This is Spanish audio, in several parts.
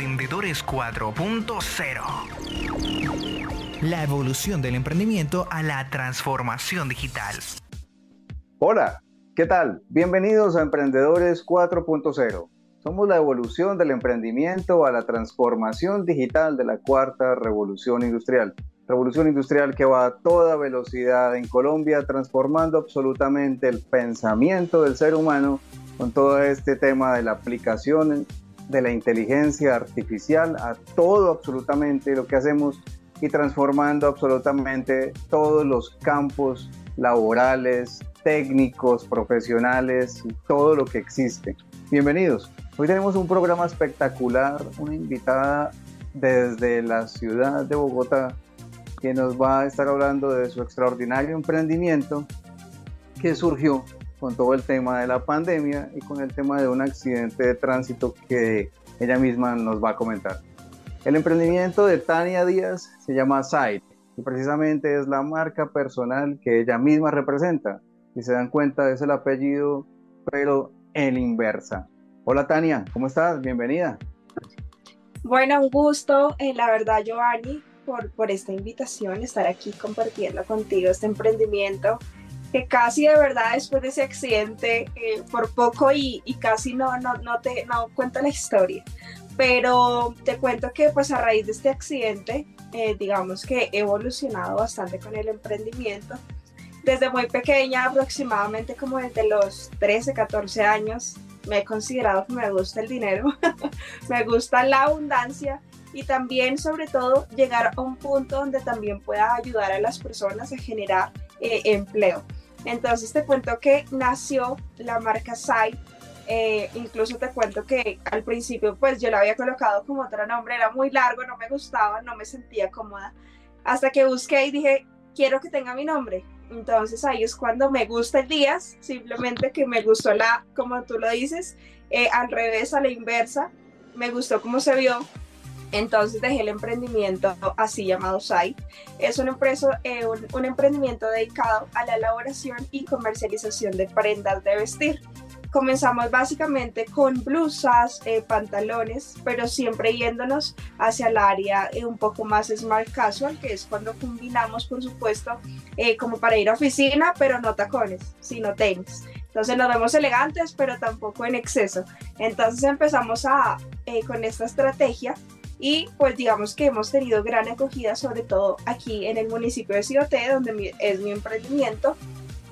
Emprendedores 4.0. La evolución del emprendimiento a la transformación digital. Hola, ¿qué tal? Bienvenidos a Emprendedores 4.0. Somos la evolución del emprendimiento a la transformación digital de la cuarta revolución industrial. Revolución industrial que va a toda velocidad en Colombia, transformando absolutamente el pensamiento del ser humano con todo este tema de la aplicación de la inteligencia artificial a todo absolutamente lo que hacemos y transformando absolutamente todos los campos laborales, técnicos, profesionales y todo lo que existe. Bienvenidos. Hoy tenemos un programa espectacular, una invitada desde la ciudad de Bogotá que nos va a estar hablando de su extraordinario emprendimiento que surgió con todo el tema de la pandemia y con el tema de un accidente de tránsito que ella misma nos va a comentar. El emprendimiento de Tania Díaz se llama Site y precisamente es la marca personal que ella misma representa. Si se dan cuenta, es el apellido, pero en inversa. Hola Tania, ¿cómo estás? Bienvenida. Bueno, un gusto, eh, la verdad, Giovanni, por, por esta invitación, estar aquí compartiendo contigo este emprendimiento que casi de verdad después de ese accidente, eh, por poco y, casi no, no, no te no cuento la historia, pero te cuento que pues a raíz de este accidente, eh, digamos que he evolucionado bastante con el emprendimiento. Desde muy pequeña, aproximadamente como desde los 13, 14 años, me he considerado que me gusta el dinero, me gusta la abundancia y también sobre todo llegar a un punto donde también pueda ayudar a las personas a generar eh, empleo. Entonces te cuento que nació la marca Sai. Eh, incluso te cuento que al principio pues yo la había colocado como otro nombre, era muy largo, no me gustaba, no me sentía cómoda. Hasta que busqué y dije, quiero que tenga mi nombre. Entonces ahí es cuando me gusta el Díaz, simplemente que me gustó la, como tú lo dices, eh, al revés, a la inversa, me gustó cómo se vio, entonces dejé el emprendimiento así llamado SAI. Es una empresa, eh, un, emprendimiento dedicado a la elaboración y comercialización de prendas de vestir. Comenzamos básicamente con blusas, eh, pantalones, pero siempre yéndonos hacia el área eh, un poco más smart casual, que es cuando combinamos, por supuesto, como para ir a oficina, pero no tacones, sino tenis. Entonces nos vemos elegantes, pero tampoco en exceso. Entonces empezamos a, con esta estrategia y pues digamos que hemos tenido gran acogida, sobre todo aquí en el municipio de Cioté, donde es mi emprendimiento,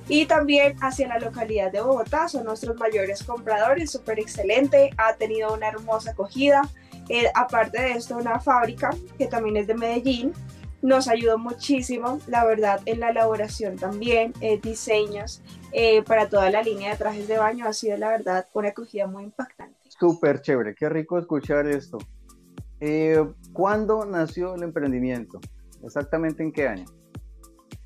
y también hacia la localidad de Bogotá, son nuestros mayores compradores, súper excelente, ha tenido una hermosa acogida. Eh, aparte de esto, una fábrica que también es de Medellín, nos ayudó muchísimo, la verdad, en la elaboración también, eh, diseños eh, para toda la línea de trajes de baño, ha sido la verdad una acogida muy impactante. Súper chévere, qué rico escuchar esto. Eh, ¿Cuándo nació el emprendimiento? ¿Exactamente en qué año?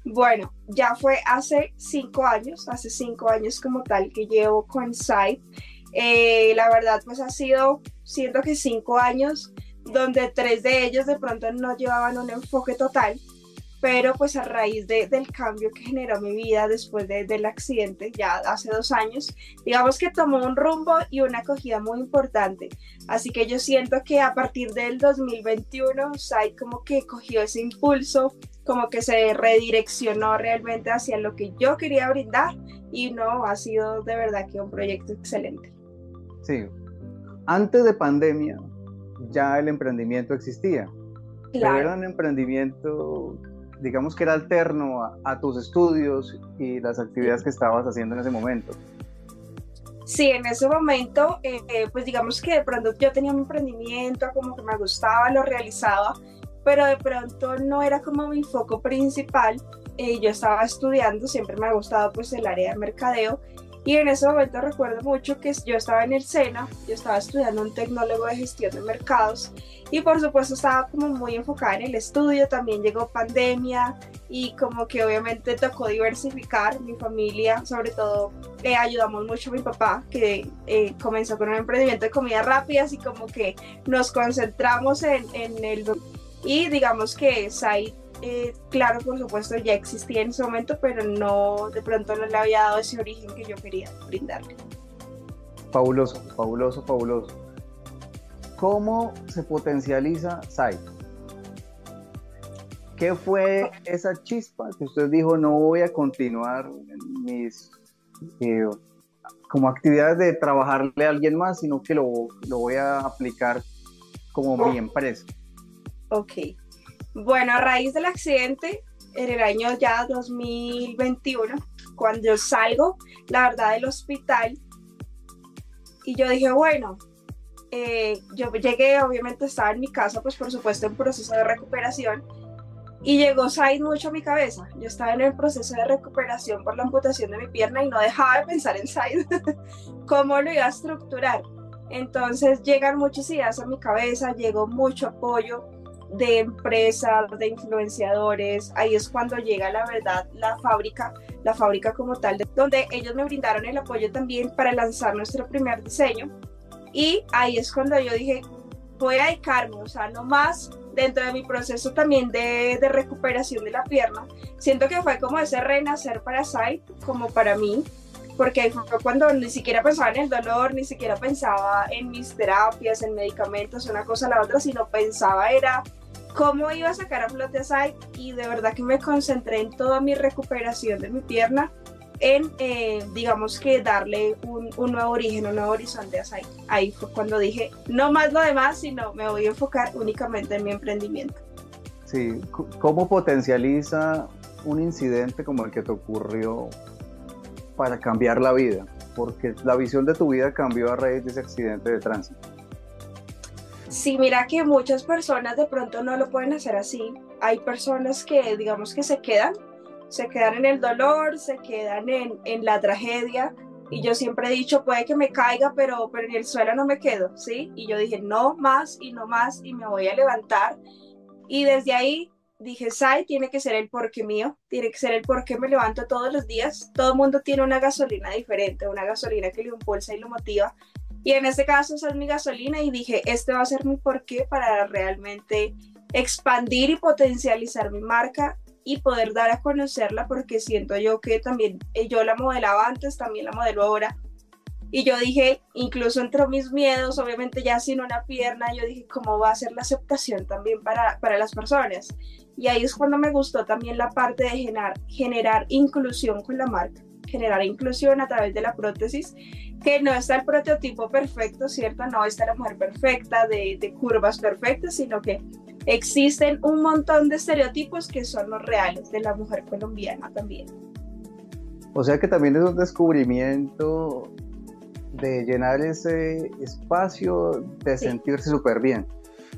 Bueno, ya fue hace cinco años, hace cinco años como tal que llevo con Site. Eh, la verdad, pues ha sido, siento que cinco años donde tres de ellos de pronto no llevaban un enfoque total, pero pues a raíz de, del cambio que generó mi vida después de, del accidente, ya hace dos años, digamos que tomó un rumbo y una acogida muy importante. Así que yo siento que a partir del 2021, SAI como que cogió ese impulso, como que se redireccionó realmente hacia lo que yo quería brindar y no, ha sido de verdad que un proyecto excelente. Sí, antes de pandemia ya el emprendimiento existía. Claro. Pero era un emprendimiento digamos que era alterno a, tus estudios y las actividades que estabas haciendo en ese momento. Sí, en ese momento, eh, pues digamos que de pronto yo tenía un emprendimiento, como que me gustaba, lo realizaba, pero de pronto no era como mi foco principal. Eh, yo estaba estudiando, siempre me ha gustado pues el área de mercadeo y en ese momento recuerdo mucho que yo estaba en el SENA, yo estaba estudiando un tecnólogo de gestión de mercados y por supuesto estaba como muy enfocada en el estudio, también llegó pandemia y como que obviamente tocó diversificar mi familia, sobre todo le ayudamos mucho a mi papá que eh, comenzó con un emprendimiento de comida rápida, y como que nos concentramos en, en el... Y digamos que Sai eh, claro, por supuesto, ya existía en ese momento, pero no, de pronto no le había dado ese origen que yo quería brindarle. Fabuloso, fabuloso, fabuloso. ¿cómo se potencializa SAI? ¿Qué fue esa chispa que usted dijo, no voy a continuar mis eh, como actividades de trabajarle a alguien más, sino que lo, lo voy a aplicar como mi empresa? Ok. Bueno, a raíz del accidente, en el año ya 2021, cuando yo salgo, la verdad, del hospital, y yo dije, bueno, eh, yo llegué, obviamente estaba en mi casa, pues por supuesto en proceso de recuperación, y llegó Said mucho a mi cabeza. Yo estaba en el proceso de recuperación por la amputación de mi pierna y no dejaba de pensar en Said, cómo lo iba a estructurar. Entonces llegan muchas ideas a mi cabeza, llegó mucho apoyo de empresas, de influenciadores. Ahí es cuando llega la verdad la fábrica, la fábrica como tal, donde ellos me brindaron el apoyo también para lanzar nuestro primer diseño. Y ahí es cuando yo dije, voy a dedicarme, o sea, no más dentro de mi proceso también de, de recuperación de la pierna. Siento que fue como ese renacer para Sai, como para mí, porque fue cuando ni siquiera pensaba en el dolor, ni siquiera pensaba en mis terapias, en medicamentos, una cosa a la otra, sino pensaba era cómo iba a sacar a flote a Sai y de verdad que me concentré en toda mi recuperación de mi pierna en, eh, digamos que darle un, un, nuevo origen, un nuevo horizonte a Sai. Ahí fue cuando dije, no más lo demás, sino me voy a enfocar únicamente en mi emprendimiento. Sí, ¿cómo potencializa un incidente como el que te ocurrió para cambiar la vida? Porque la visión de tu vida cambió a raíz de ese accidente de tránsito. Sí, mira que muchas personas de pronto no lo pueden hacer así. Hay personas que digamos que se quedan, se quedan en el dolor, se quedan en, en la tragedia. Y yo siempre he dicho, puede que me caiga, pero, pero en el suelo no me quedo, ¿sí? Y yo dije, no más y no más y me voy a levantar. Y desde ahí dije, Sai, tiene que ser el porqué mío, tiene que ser el porqué me levanto todos los días. Todo el mundo tiene una gasolina diferente, una gasolina que le impulsa y lo motiva. Y en este caso esa es mi gasolina y dije, este va a ser mi porqué para realmente expandir y potencializar mi marca y poder dar a conocerla porque siento yo que también eh, yo la modelaba antes, también la modelo ahora. Y yo dije, incluso entre mis miedos, obviamente ya sin una pierna, yo dije, ¿cómo va a ser la aceptación también para, para las personas? Y ahí es cuando me gustó también la parte de generar, generar inclusión con la marca, generar inclusión a través de la prótesis que no está el prototipo perfecto, ¿cierto? No está la mujer perfecta, de, de, curvas perfectas, sino que existen un montón de estereotipos que son los reales de la mujer colombiana también. O sea que también es un descubrimiento de llenar ese espacio, de sí. sentirse súper bien.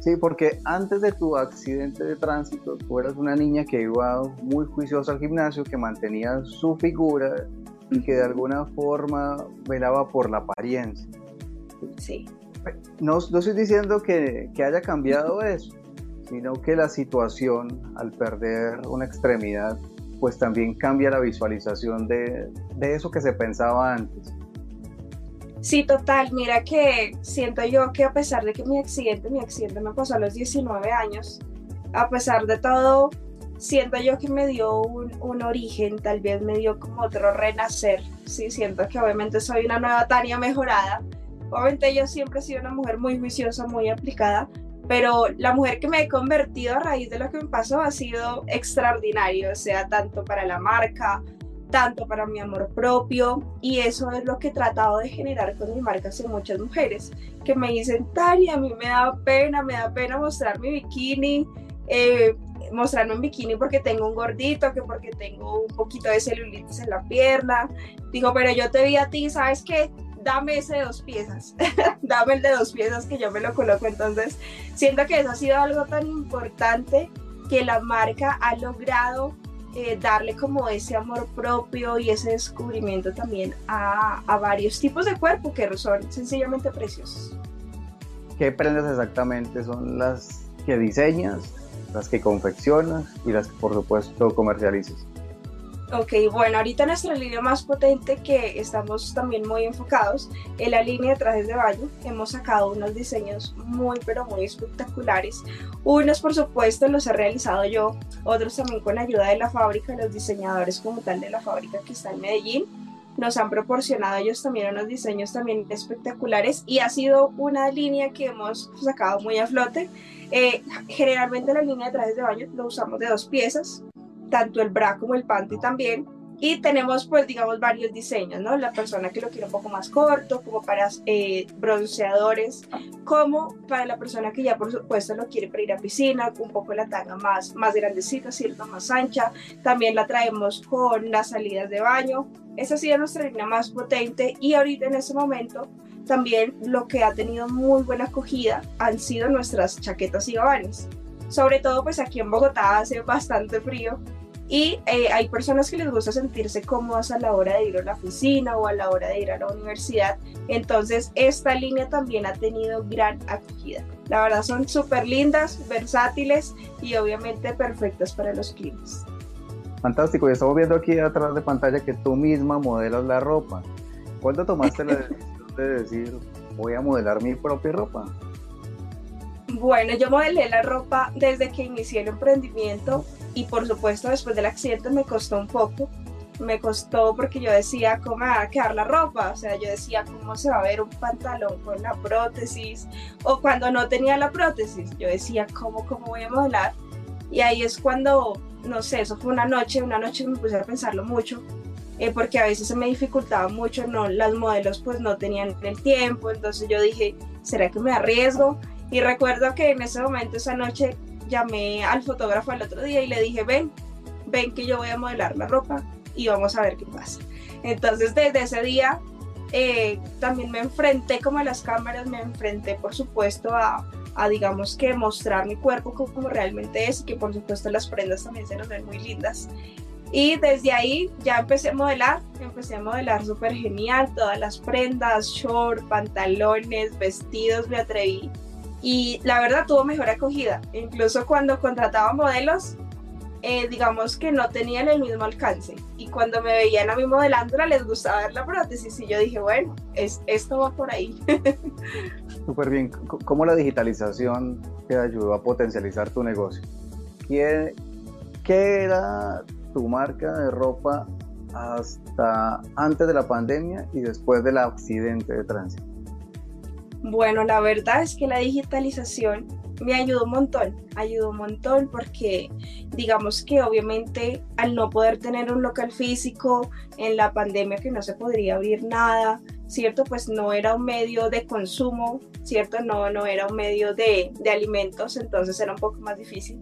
Sí, porque antes de tu accidente de tránsito, tú eras una niña que iba muy juiciosa al gimnasio, que mantenía su figura, y que de alguna forma velaba por la apariencia. Sí. No, no estoy diciendo que, que, haya cambiado eso, sino que la situación al perder una extremidad, pues también cambia la visualización de, de eso que se pensaba antes. Sí, total. Mira que siento yo que a pesar de que mi accidente, mi accidente me pasó a los 19 años, a pesar de todo, siento yo que me dio un, un, origen, tal vez me dio como otro renacer, sí, siento que obviamente soy una nueva Tania mejorada, obviamente yo siempre he sido una mujer muy juiciosa, muy aplicada, pero la mujer que me he convertido a raíz de lo que me pasó ha sido extraordinario, sea, tanto para la marca, tanto para mi amor propio y eso es lo que he tratado de generar con mi marca hacia muchas mujeres que me dicen, Tania, a mí me da pena, me da pena mostrar mi bikini, eh, mostrarme un bikini porque tengo un gordito, que porque tengo un poquito de celulitis en la pierna. Digo, pero yo te vi a ti, ¿sabes qué? Dame ese de dos piezas, dame el de dos piezas que yo me lo coloco. Entonces, siento que eso ha sido algo tan importante que la marca ha logrado eh, darle como ese amor propio y ese descubrimiento también a, a varios tipos de cuerpo que son sencillamente preciosos. ¿Qué prendas exactamente son las que diseñas? Las que confeccionas y las que por supuesto comercializas. Ok, bueno, ahorita nuestra línea más potente que estamos también muy enfocados en la línea de trajes de baño. Hemos sacado unos diseños muy, pero muy espectaculares. Unos, por supuesto, los he realizado yo, otros también con ayuda de la fábrica, los diseñadores como tal de la fábrica que está en Medellín. Nos han proporcionado ellos también unos diseños también espectaculares y ha sido una línea que hemos sacado muy a flote. Eh, generalmente la línea de trajes de baño lo usamos de dos piezas, tanto el bra como el panty también, y tenemos, pues, digamos, varios diseños, ¿no? La persona que lo quiere un poco más corto, como para eh, bronceadores, como para la persona que ya, por supuesto, lo quiere para ir a piscina, un poco la tanga más, más grandecita, ¿cierto? Más ancha. También la traemos con las salidas de baño. Esa ha sido nuestra línea más potente y ahorita en este momento también lo que ha tenido muy buena acogida han sido nuestras chaquetas y gabanes. Sobre todo pues aquí en Bogotá hace bastante frío y eh, hay personas que les gusta sentirse cómodas a la hora de ir a la oficina o a la hora de ir a la universidad. Entonces, esta línea también ha tenido gran acogida. La verdad son súper lindas, versátiles y obviamente perfectas para los clientes. Fantástico, y estamos viendo aquí atrás de pantalla que tú misma modelas la ropa. ¿Cuándo tomaste la decisión de decir voy a modelar mi propia ropa? Bueno, yo modelé la ropa desde que inicié el emprendimiento y por supuesto después del accidente me costó un poco. Me costó porque yo decía cómo me va a quedar la ropa, o sea, yo decía cómo se va a ver un pantalón con la prótesis o cuando no tenía la prótesis, yo decía cómo, cómo voy a modelar. Y ahí es cuando, no sé, eso fue una noche, una noche me puse a pensarlo mucho, eh, porque a veces se me dificultaba mucho, no, las modelos pues no tenían el tiempo, entonces yo dije, ¿será que me arriesgo? Y recuerdo que en ese momento, esa noche, llamé al fotógrafo el otro día y le dije, ven, ven que yo voy a modelar la ropa y vamos a ver qué pasa. Entonces desde ese día eh, también me enfrenté como a las cámaras, me enfrenté por supuesto a, a digamos que mostrar mi cuerpo como, realmente es y que por supuesto las prendas también se nos ven muy lindas. Y desde ahí ya empecé a modelar, empecé a modelar súper genial, todas las prendas, short, pantalones, vestidos, me atreví y la verdad tuvo mejor acogida. Incluso cuando contrataba modelos, eh, digamos que no tenían el mismo alcance. Y cuando me veían a mí modelándola, les gustaba ver la prótesis. Y yo dije, bueno, es, esto va por ahí. Súper bien. ¿Cómo la digitalización te ayudó a potencializar tu negocio? ¿Qué, ¿Qué era tu marca de ropa hasta antes de la pandemia y después del accidente de tránsito? Bueno, la verdad es que la digitalización me ayudó un montón, ayudó un montón porque digamos que obviamente al no poder tener un local físico en la pandemia que no se podría abrir nada, ¿cierto? Pues no era un medio de consumo, ¿cierto? No, no era un medio de, de alimentos, entonces era un poco más difícil.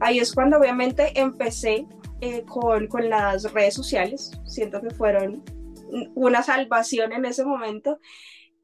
Ahí es cuando obviamente empecé eh, con, con las redes sociales, siento que fueron una salvación en ese momento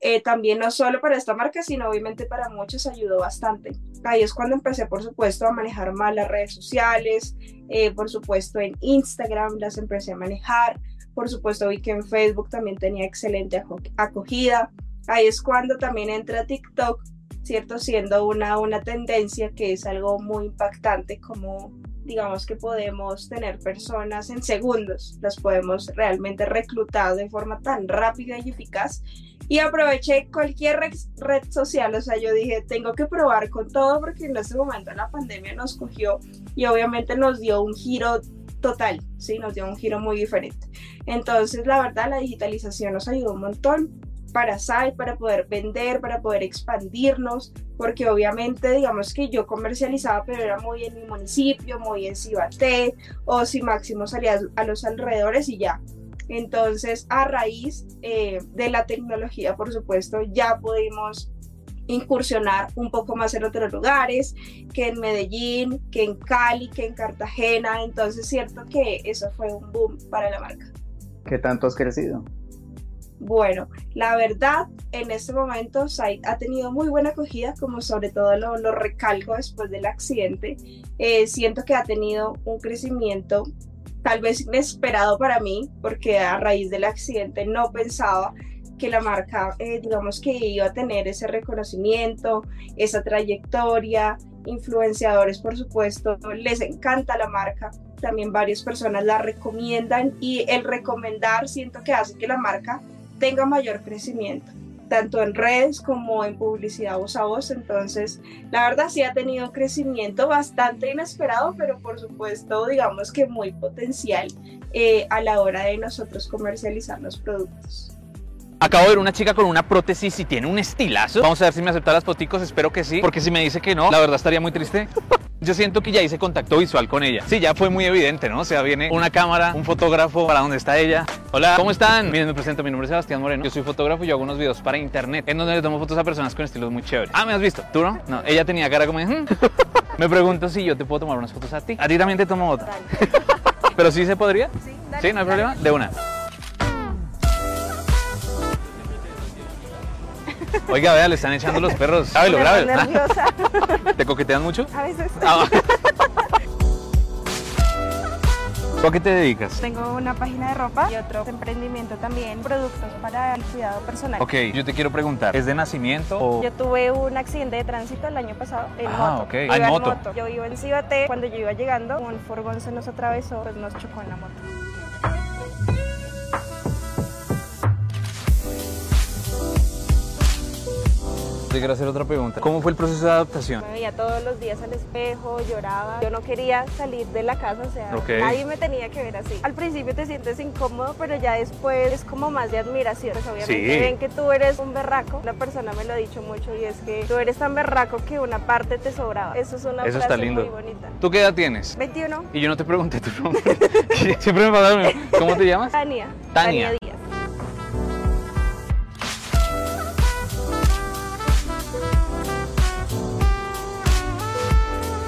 eh, también no solo para esta marca, sino obviamente para muchos ayudó bastante. Ahí es cuando empecé, por supuesto, a manejar más las redes sociales, eh, por supuesto en Instagram las empecé a manejar, por supuesto vi que en Facebook también tenía excelente acogida. Ahí es cuando también entra TikTok, ¿cierto? Siendo una, una tendencia que es algo muy impactante como digamos que podemos tener personas en segundos, las podemos realmente reclutar de forma tan rápida y eficaz y aproveché cualquier red social, o sea, yo dije, tengo que probar con todo porque en ese momento la pandemia nos cogió y obviamente nos dio un giro total, sí, nos dio un giro muy diferente. Entonces, la verdad, la digitalización nos ayudó un montón para SAI, para poder vender, para poder expandirnos, porque obviamente, digamos que yo comercializaba, pero era muy en mi municipio, muy en Cibaté, o si máximo salía a los alrededores y ya. Entonces, a raíz eh, de la tecnología, por supuesto, ya pudimos incursionar un poco más en otros lugares, que en Medellín, que en Cali, que en Cartagena. Entonces, cierto que eso fue un boom para la marca. ¿Qué tanto has crecido? Bueno, la verdad, en este momento Site ha tenido muy buena acogida, como sobre todo lo, lo recalco después del accidente. Eh, siento que ha tenido un crecimiento tal vez inesperado para mí, porque a raíz del accidente no pensaba que la marca, eh, digamos que iba a tener ese reconocimiento, esa trayectoria, influenciadores por supuesto, les encanta la marca, también varias personas la recomiendan y el recomendar siento que hace que la marca tenga mayor crecimiento. Tanto en redes como en publicidad voz a voz. Entonces, la verdad sí ha tenido crecimiento bastante inesperado, pero por supuesto, digamos que muy potencial eh, a la hora de nosotros comercializar los productos. Acabo de ver una chica con una prótesis y tiene un estilazo. Vamos a ver si me acepta las foticos, espero que sí, porque si me dice que no, la verdad estaría muy triste. Yo siento que ya hice contacto visual con ella. Sí, ya fue muy evidente, ¿no? O sea, viene una cámara, un fotógrafo para donde está ella. Hola, ¿cómo están? Miren, me presento, mi nombre es Sebastián Moreno. Yo soy fotógrafo y yo hago unos videos para internet en donde le tomo fotos a personas con estilos muy chéveres. Ah, ¿me has visto? ¿Tú no? No, ella tenía cara como de... "Hmm". Me pregunto si yo te puedo tomar unas fotos a ti. A ti también te tomo otra. ¿Pero sí se podría? Sí, ¿Sí? ¿No hay problema? De una. Oiga, vea, le están echando los perros. Grábelo, grábelo. nerviosa. ¿Te coquetean mucho? A veces. Ah, ¿Tú a qué te dedicas? Tengo una página de ropa y otro emprendimiento también, productos para el cuidado personal. Ok, yo te quiero preguntar, ¿es de nacimiento o...? Yo tuve un accidente de tránsito el año pasado en Ah, moto. ok. Yo Ah, en moto. Yo iba en Cibate, cuando yo iba llegando, un furgón se nos atravesó, pues nos chocó en la moto. Te quiero hacer otra pregunta. ¿Cómo fue el proceso de adaptación? Me veía todos los días al espejo, lloraba. Yo no quería salir de la casa, o sea, Ok. nadie me tenía que ver así. Al principio te sientes incómodo, pero ya después es como más de admiración. Pues obviamente Sí. ven que tú eres un berraco. Una persona me lo ha dicho mucho y es que tú eres tan berraco que una parte te sobraba. Eso es una Eso está frase lindo. muy bonita. ¿Tú qué edad tienes? 21. Y yo no te pregunté tu nombre. Siempre me pasa lo mismo. ¿Cómo te llamas? Tania. Tania.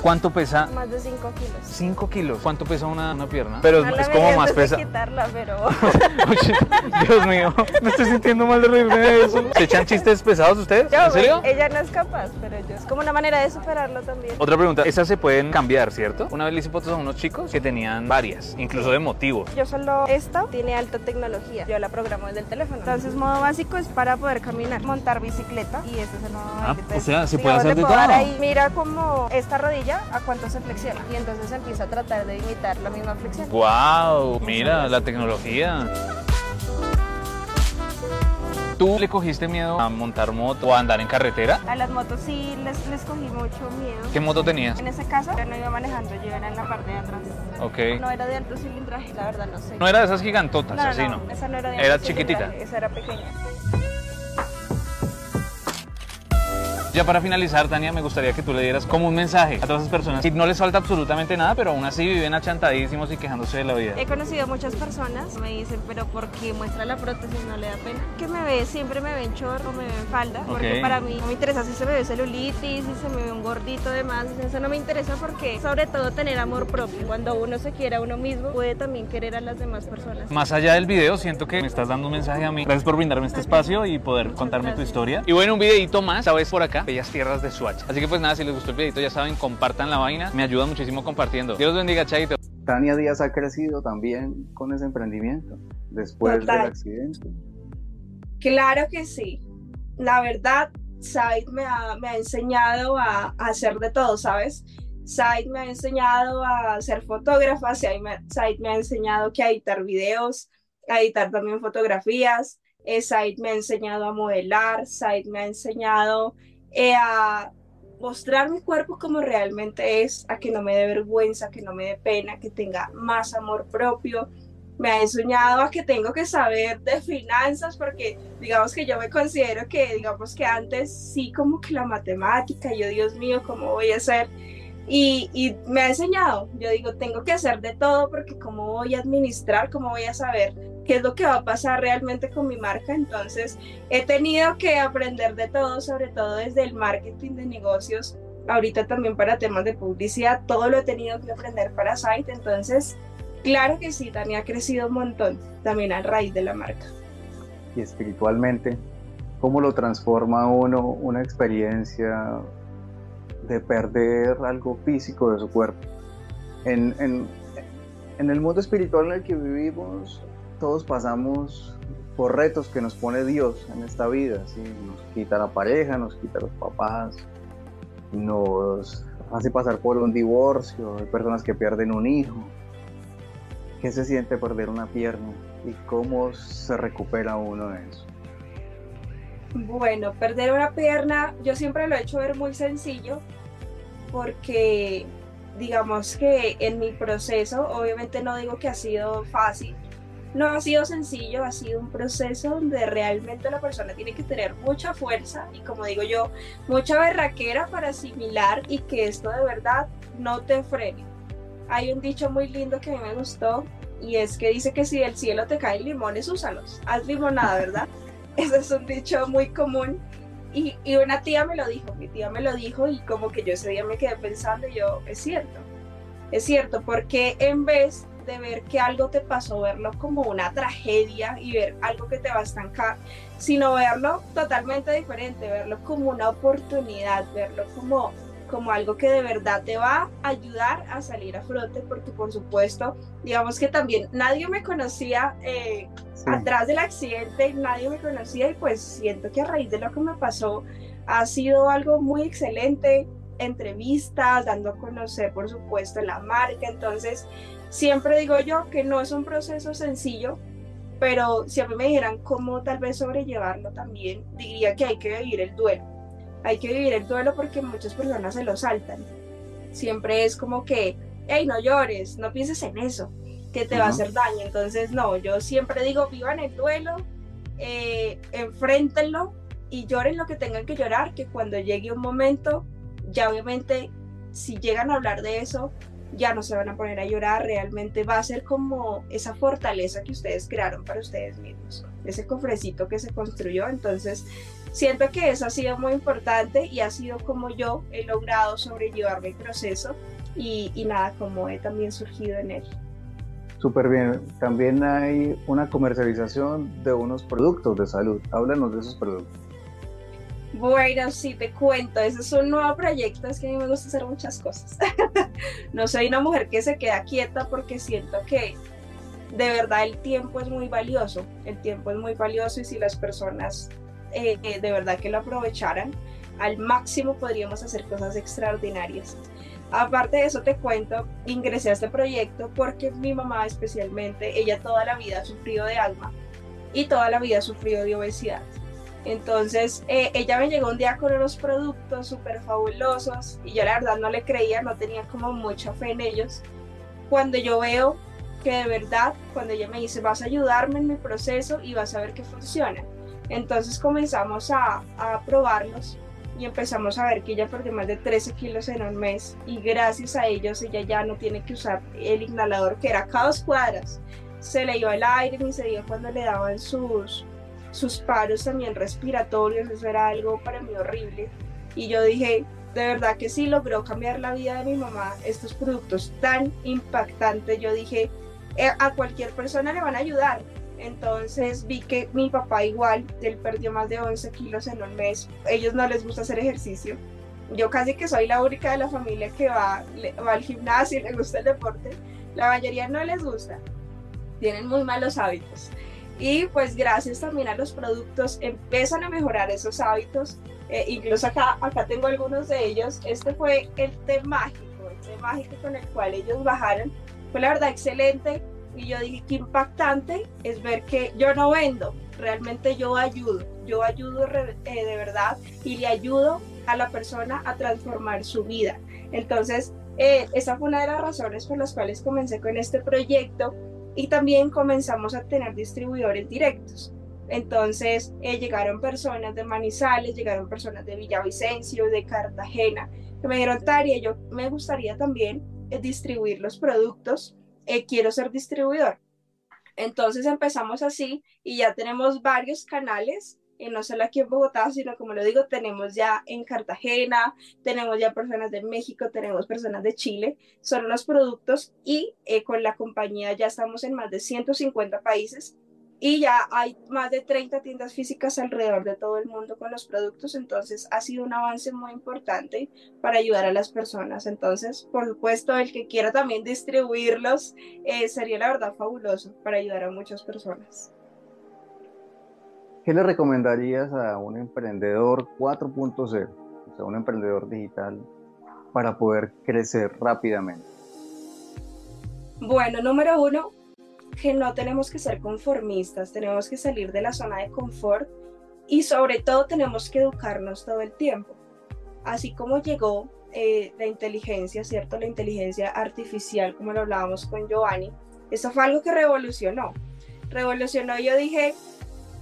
¿Cuánto pesa? Más de 5 kilos. 5 kilos. ¿Cuánto pesa una, una pierna? Pero No es, como más pesa. quitarla, pero Oye, Dios mío, me estoy sintiendo mal de reírme de eso. ¿Se echan chistes pesados ustedes? Yo, ¿En serio? ella no es capaz, pero yo. Es como una manera de superarlo también. Otra pregunta, esas se pueden cambiar, ¿cierto? Una vez le hice fotos a unos chicos que tenían varias, incluso de motivo. Yo solo esta tiene alta tecnología. Yo la programo desde el teléfono. Entonces, modo básico es para poder caminar, montar bicicleta y ese es el modo Ah, o sea, se puede hacer de todo. ahí, mira como esta rodilla a cuánto se flexiona y entonces empieza a tratar de imitar la misma flexión. ¡Wow! Mira, la tecnología. ¿Tú le cogiste miedo a montar moto o a andar en carretera? A las motos sí les, les cogí mucho miedo. ¿Qué moto tenías? En ese caso, yo no iba manejando, yo era en la parte de atrás. Ok. No era de alto cilindraje, la verdad no sé. No era de esas gigantotas, No, así, no, ¿no? esa no era de Era alto chiquitita. cilindraje, Esa era pequeña. Ya para finalizar, Tania, me gustaría que tú le dieras como un mensaje a todas esas personas que no les falta absolutamente nada, pero aún así viven achantadísimos y quejándose de la vida. He conocido muchas personas, me dicen, pero ¿por qué muestra la prótesis? No le da pena. Que me ve, siempre me ven chorro, me ven falda, porque para mí no me interesa si se me ve celulitis, si se me ve un gordito de más, eso no me interesa porque sobre todo tener amor propio. Cuando uno se quiere a uno mismo, puede también querer a las demás personas. Más allá del video, siento que me estás dando un mensaje a mí. Gracias por brindarme este espacio y poder contarme tu historia. Y bueno, un videito más, vez por acá, Bellas Tierras de Suacha. Así que pues nada, si les gustó el videito, ya saben, compartan la vaina. Me ayuda muchísimo compartiendo. Dios los bendiga, Chaito. Tania Díaz ha crecido también con ese emprendimiento después Total. del accidente. Claro que sí. La verdad, Said me ha, me ha enseñado a, a hacer de todo, ¿sabes? Said me ha enseñado a ser fotógrafa, Said me, Said me ha enseñado que a editar videos, a editar también fotografías, eh, Said me ha enseñado a modelar, Said me ha enseñado eh, a mostrar mi cuerpo como realmente es, a que no me dé vergüenza, que no me dé pena, que tenga más amor propio, me ha enseñado a que tengo que saber de finanzas porque digamos que yo me considero que digamos que antes sí como que la matemática, yo Dios mío, ¿cómo voy a hacer? Y, y me ha enseñado, yo digo, tengo que hacer de todo porque cómo voy a administrar, cómo voy a saber qué es lo que va a pasar realmente con mi marca. Entonces he tenido que aprender de todo, sobre todo desde el marketing de negocios, ahorita también para temas de publicidad, todo lo he tenido que aprender para Site. Entonces, claro que sí, Tania ha crecido un montón también a raíz de la marca. Y espiritualmente, ¿cómo lo transforma uno una experiencia de perder algo físico de su cuerpo? En, en- en el mundo espiritual en el que vivimos, todos pasamos por retos que nos pone Dios en esta vida. ¿sí? Nos quita la pareja, nos quita los papás, nos hace pasar por un divorcio, hay personas que pierden un hijo. ¿Qué se siente perder una pierna y cómo se recupera uno de eso? Bueno, perder una pierna, yo siempre lo he hecho ver muy sencillo porque digamos que en mi proceso, obviamente no digo que ha sido fácil, no ha sido sencillo, ha sido un proceso donde realmente la persona tiene que tener mucha fuerza y como digo yo, mucha berraquera para asimilar y que esto de verdad no te frene. Hay un dicho muy lindo que a mí me gustó y es que dice que si del cielo te caen limones, úsalos. Haz limonada, ¿verdad? Ese es un dicho muy común. Y, y, una tía me lo dijo, mi tía me lo dijo y como que yo ese día me quedé pensando y yo, es cierto, es cierto, porque en vez de ver que algo te pasó, verlo como una tragedia y ver algo que te va a estancar, sino verlo totalmente diferente, verlo como una oportunidad, verlo como como algo que de verdad te va a ayudar a salir a flote, porque por supuesto, digamos que también nadie me conocía eh, atrás del accidente, nadie me conocía y pues siento que a raíz de lo que me pasó ha sido algo muy excelente, entrevistas, dando a conocer por supuesto la marca, entonces siempre digo yo que no es un proceso sencillo, pero si a mí me dijeran cómo tal vez sobrellevarlo también, diría que hay que vivir el duelo hay que vivir el duelo porque muchas personas se lo saltan. Siempre es como que, hey, no llores, no pienses en eso, que te va a hacer daño. Entonces, no, yo siempre digo, vivan el duelo, eh, enfréntenlo y lloren lo que tengan que llorar, que cuando llegue un momento, ya obviamente, si llegan a hablar de eso, ya no se van a poner a llorar, realmente va a ser como esa fortaleza que ustedes crearon para ustedes mismos, ese cofrecito que se construyó. Entonces, Siento que eso ha sido muy importante y ha sido como yo he logrado sobrellevar mi proceso y, nada, como he también surgido en él. Súper bien. También hay una comercialización de unos productos de salud. Háblanos de esos productos. Bueno, sí, te cuento. Ese es un nuevo proyecto. Es que a mí me gusta hacer muchas cosas. no soy una mujer que se queda quieta porque siento que de verdad el tiempo es muy valioso. El tiempo es muy valioso y si las personas eh, de verdad que lo aprovecharan, al máximo podríamos hacer cosas extraordinarias. Aparte de eso te cuento, ingresé a este proyecto porque mi mamá especialmente, ella toda la vida ha sufrido de asma y toda la vida ha sufrido de obesidad. Entonces eh, ella me llegó un día con unos productos súper fabulosos y yo la verdad no le creía, no tenía como mucha fe en ellos. Cuando yo veo que de verdad, cuando ella me dice vas a ayudarme en mi proceso y vas a ver que funciona entonces comenzamos a, a probarlos y empezamos a ver que ella perdió más de 13 kilos en un mes y gracias a ellos ella ya no tiene que usar el inhalador que era cada dos cuadras. Se le iba el aire ni se dio cuando le daban sus, sus paros también respiratorios, eso era algo para mí horrible. Y yo dije, de verdad que sí logró cambiar la vida de mi mamá, estos productos tan impactantes, yo dije, eh, a cualquier persona le van a ayudar, entonces vi que mi papá igual, él perdió más de 11 kilos en un mes. Ellos no les gusta hacer ejercicio. Yo casi que soy la única de la familia que va, va al gimnasio y le gusta el deporte. La mayoría no les gusta. Tienen muy malos hábitos. Y pues gracias también a los productos empiezan a mejorar esos hábitos. Eh, incluso acá, acá tengo algunos de ellos. Este fue el té mágico, el té mágico con el cual ellos bajaron. Fue la verdad excelente y yo dije, qué impactante es ver que yo no vendo, realmente yo ayudo, yo ayudo eh, de verdad y le ayudo a la persona a transformar su vida. Entonces, eh, esa fue una de las razones por las cuales comencé con este proyecto y también comenzamos a tener distribuidores directos. Entonces eh, llegaron personas de Manizales, llegaron personas de Villavicencio, de Cartagena, que me dieron tarea. Yo me gustaría también distribuir los productos eh, quiero ser distribuidor. Entonces empezamos así y ya tenemos varios canales, y no solo aquí en Bogotá, sino como lo digo, tenemos ya en Cartagena, tenemos ya personas de México, tenemos personas de Chile, son los productos y eh, con la compañía ya estamos en más de 150 países y ya hay más de 30 tiendas físicas alrededor de todo el mundo con los productos, entonces ha sido un avance muy importante para ayudar a las personas. Entonces, por supuesto, el que quiera también distribuirlos eh, sería la verdad fabuloso para ayudar a muchas personas. ¿Qué le recomendarías a un emprendedor 4.0, o sea, un emprendedor digital, para poder crecer rápidamente? Bueno, número uno, que no tenemos que ser conformistas, tenemos que salir de la zona de confort y sobre todo tenemos que educarnos todo el tiempo. Así como llegó eh, la inteligencia, ¿cierto? La inteligencia artificial, como lo hablábamos con Giovanni, eso fue algo que revolucionó. Revolucionó, yo dije,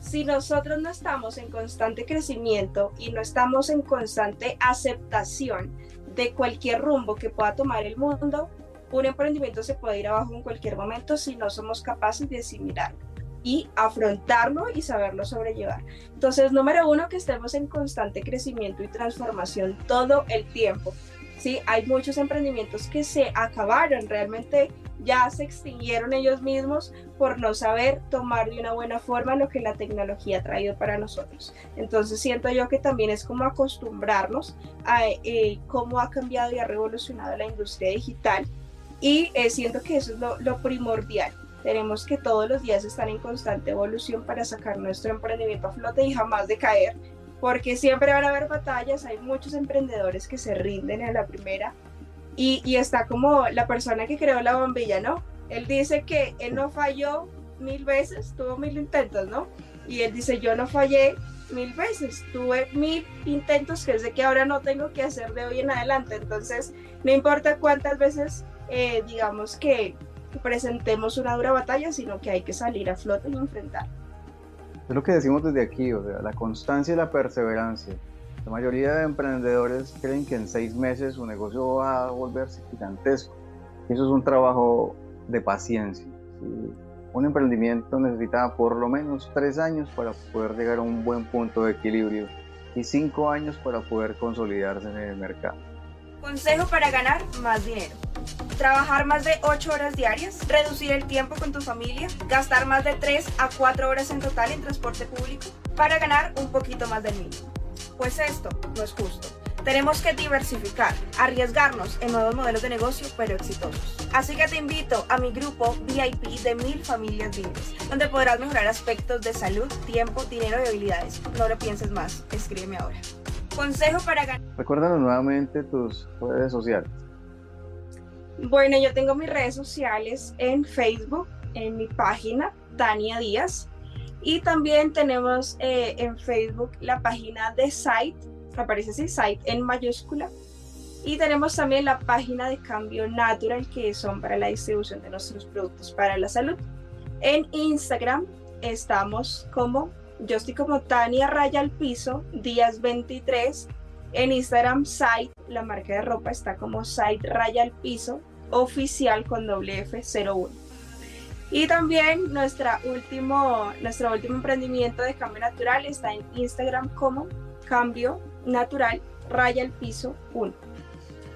si nosotros no estamos en constante crecimiento y no estamos en constante aceptación de cualquier rumbo que pueda tomar el mundo, un emprendimiento se puede ir abajo en cualquier momento si no somos capaces de asimilarlo y afrontarlo y saberlo sobrellevar. Entonces, número uno, que estemos en constante crecimiento y transformación todo el tiempo. Sí, hay muchos emprendimientos que se acabaron, realmente ya se extinguieron ellos mismos por no saber tomar de una buena forma lo que la tecnología ha traído para nosotros. Entonces siento yo que también es como acostumbrarnos a eh, cómo ha cambiado y ha revolucionado la industria digital. Y eh, siento que eso es lo, primordial. Tenemos que todos los días estar en constante evolución para sacar nuestro emprendimiento a flote y jamás decaer, porque siempre van a haber batallas, hay muchos emprendedores que se rinden a la primera y, y está como la persona que creó la bombilla, ¿no? Él dice que él no falló mil veces, tuvo mil intentos, ¿no? Y él dice, yo no fallé mil veces, tuve mil intentos que de que ahora no tengo que hacer de hoy en adelante, entonces no importa cuántas veces, eh, digamos que presentemos una dura batalla, sino que hay que salir a flote y enfrentar. Es lo que decimos desde aquí, o sea, la constancia y la perseverancia. La mayoría de emprendedores creen que en seis meses su negocio va a volverse gigantesco. Eso es un trabajo de paciencia. Un emprendimiento necesita por lo menos tres años para poder llegar a un buen punto de equilibrio y cinco años para poder consolidarse en el mercado. Consejo para ganar más dinero trabajar más de 8 horas diarias, reducir el tiempo con tu familia, gastar más de 3 a 4 horas en total en transporte público para ganar un poquito más del mínimo. Pues esto no es justo. Tenemos que diversificar, arriesgarnos en nuevos modelos de negocio, pero exitosos. Así que te invito a mi grupo VIP de mil familias libres, donde podrás mejorar aspectos de salud, tiempo, dinero y habilidades. No lo pienses más, escríbeme ahora. Consejo para ganar. Recuérdanos nuevamente tus redes sociales. Bueno, yo tengo mis redes sociales en Facebook, en mi página, Tania Díaz. Y también tenemos eh, en Facebook la página de Site, aparece así, Site en mayúscula. Y tenemos también la página de Cambio Natural, que son para la distribución de nuestros productos para la salud. En Instagram estamos como, yo estoy como Tania Raya al Piso, días 23 en Instagram, Site, la marca de ropa está como Site Raya al Piso, oficial con F01. Y también último, nuestro último emprendimiento de cambio natural está en Instagram como cambio natural raya el piso 1.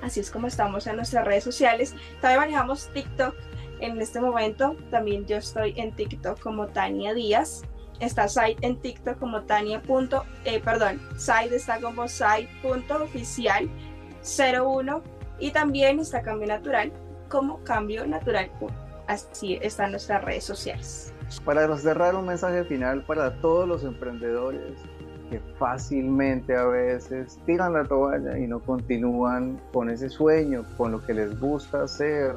Así es como estamos en nuestras redes sociales. También manejamos TikTok en este momento. También yo estoy en TikTok como Tania Díaz está site en TikTok como Tania. Eh, perdón, site está como site.oficial 01 y también está Cambio Natural como Cambio Natural Así están nuestras redes sociales. Para cerrar un mensaje final para todos los emprendedores que fácilmente a veces tiran la toalla y no continúan con ese sueño, con lo que les gusta hacer,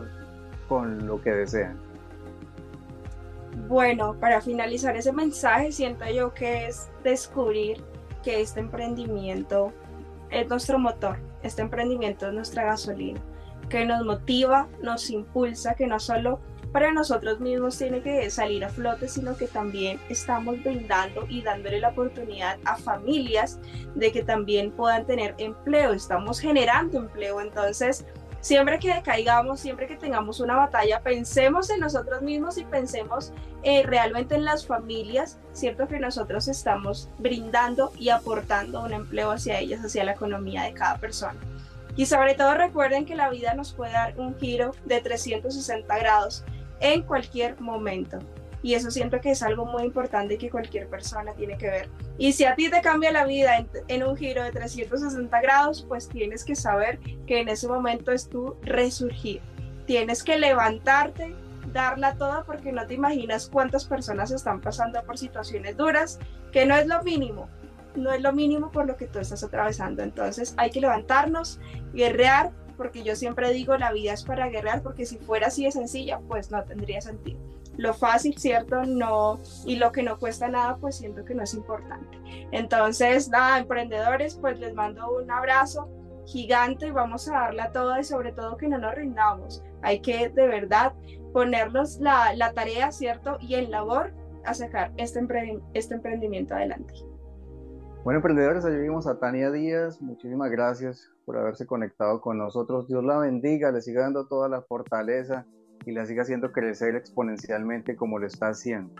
con lo que desean. Bueno, para finalizar ese mensaje, siento yo que es descubrir que este emprendimiento es nuestro motor, este emprendimiento es nuestra gasolina, que nos motiva, nos impulsa, que no solo para nosotros mismos tiene que salir a flote, sino que también estamos brindando y dándole la oportunidad a familias de que también puedan tener empleo, estamos generando empleo, entonces siempre que caigamos, siempre que tengamos una batalla, pensemos en nosotros mismos y pensemos eh, realmente en las familias, cierto que nosotros estamos brindando y aportando un empleo hacia ellas, hacia la economía de cada persona. Y sobre todo recuerden que la vida nos puede dar un giro de 360 grados en cualquier momento. Y eso siento que es algo muy importante que cualquier persona tiene que ver. Y si a ti te cambia la vida en, un giro de 360 grados, pues tienes que saber que en ese momento es tu resurgir. Tienes que levantarte, darla toda porque no te imaginas cuántas personas están pasando por situaciones duras, que no es lo mínimo, no es lo mínimo por lo que tú estás atravesando. Entonces hay que levantarnos, guerrear, porque yo siempre digo la vida es para guerrear, porque si fuera así de sencilla, pues no tendría sentido. lo fácil, ¿cierto? No, y lo que no cuesta nada, pues siento que no es importante. Entonces, nada, emprendedores, pues les mando un abrazo gigante y vamos a darla toda y sobre todo que no nos rindamos. Hay que de verdad ponernos la, tarea, ¿cierto? Y en labor a sacar este, este emprendimiento adelante. Bueno, emprendedores, allí vimos a Tania Díaz. Muchísimas gracias por haberse conectado con nosotros. Dios la bendiga, le siga dando toda la fortaleza y la siga haciendo crecer exponencialmente como lo está haciendo.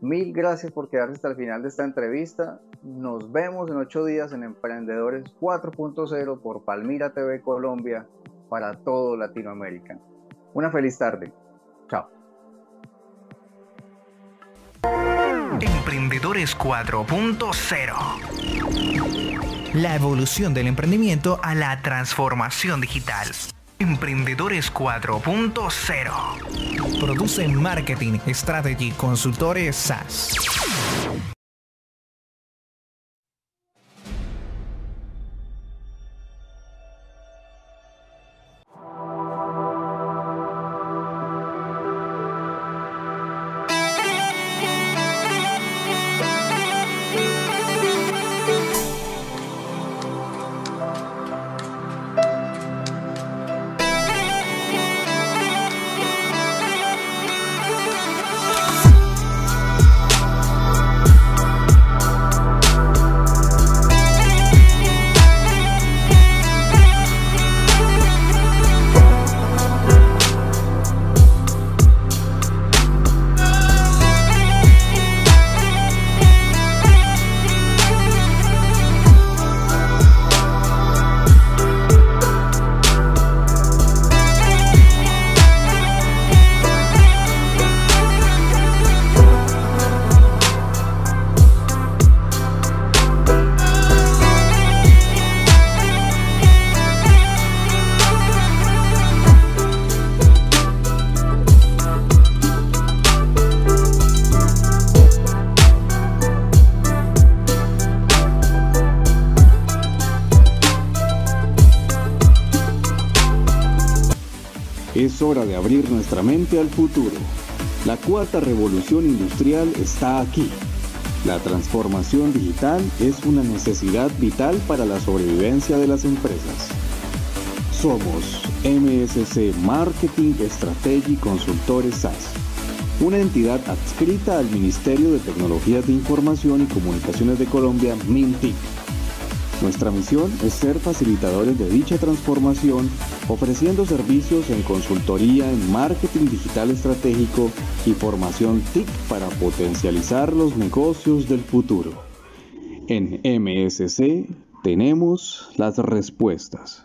Mil gracias por quedarse hasta el final de esta entrevista. Nos vemos en ocho días en Emprendedores 4.0 por Palmira TV Colombia para todo Latinoamérica. Una feliz tarde. Chao. Emprendedores 4.0 La evolución del emprendimiento a la transformación digital. Emprendedores 4.0 Produce Marketing Strategy Consultores SaaS. Es hora de abrir nuestra mente al futuro. La cuarta revolución industrial está aquí. La transformación digital es una necesidad vital para la sobrevivencia de las empresas. Somos MSC Marketing Strategy Consultores SAS, una entidad adscrita al Ministerio de Tecnologías de Información y Comunicaciones de Colombia, MINTIC nuestra misión es ser facilitadores de dicha transformación, ofreciendo servicios en consultoría en marketing digital estratégico y formación TIC para potencializar los negocios del futuro. En MSC tenemos las respuestas.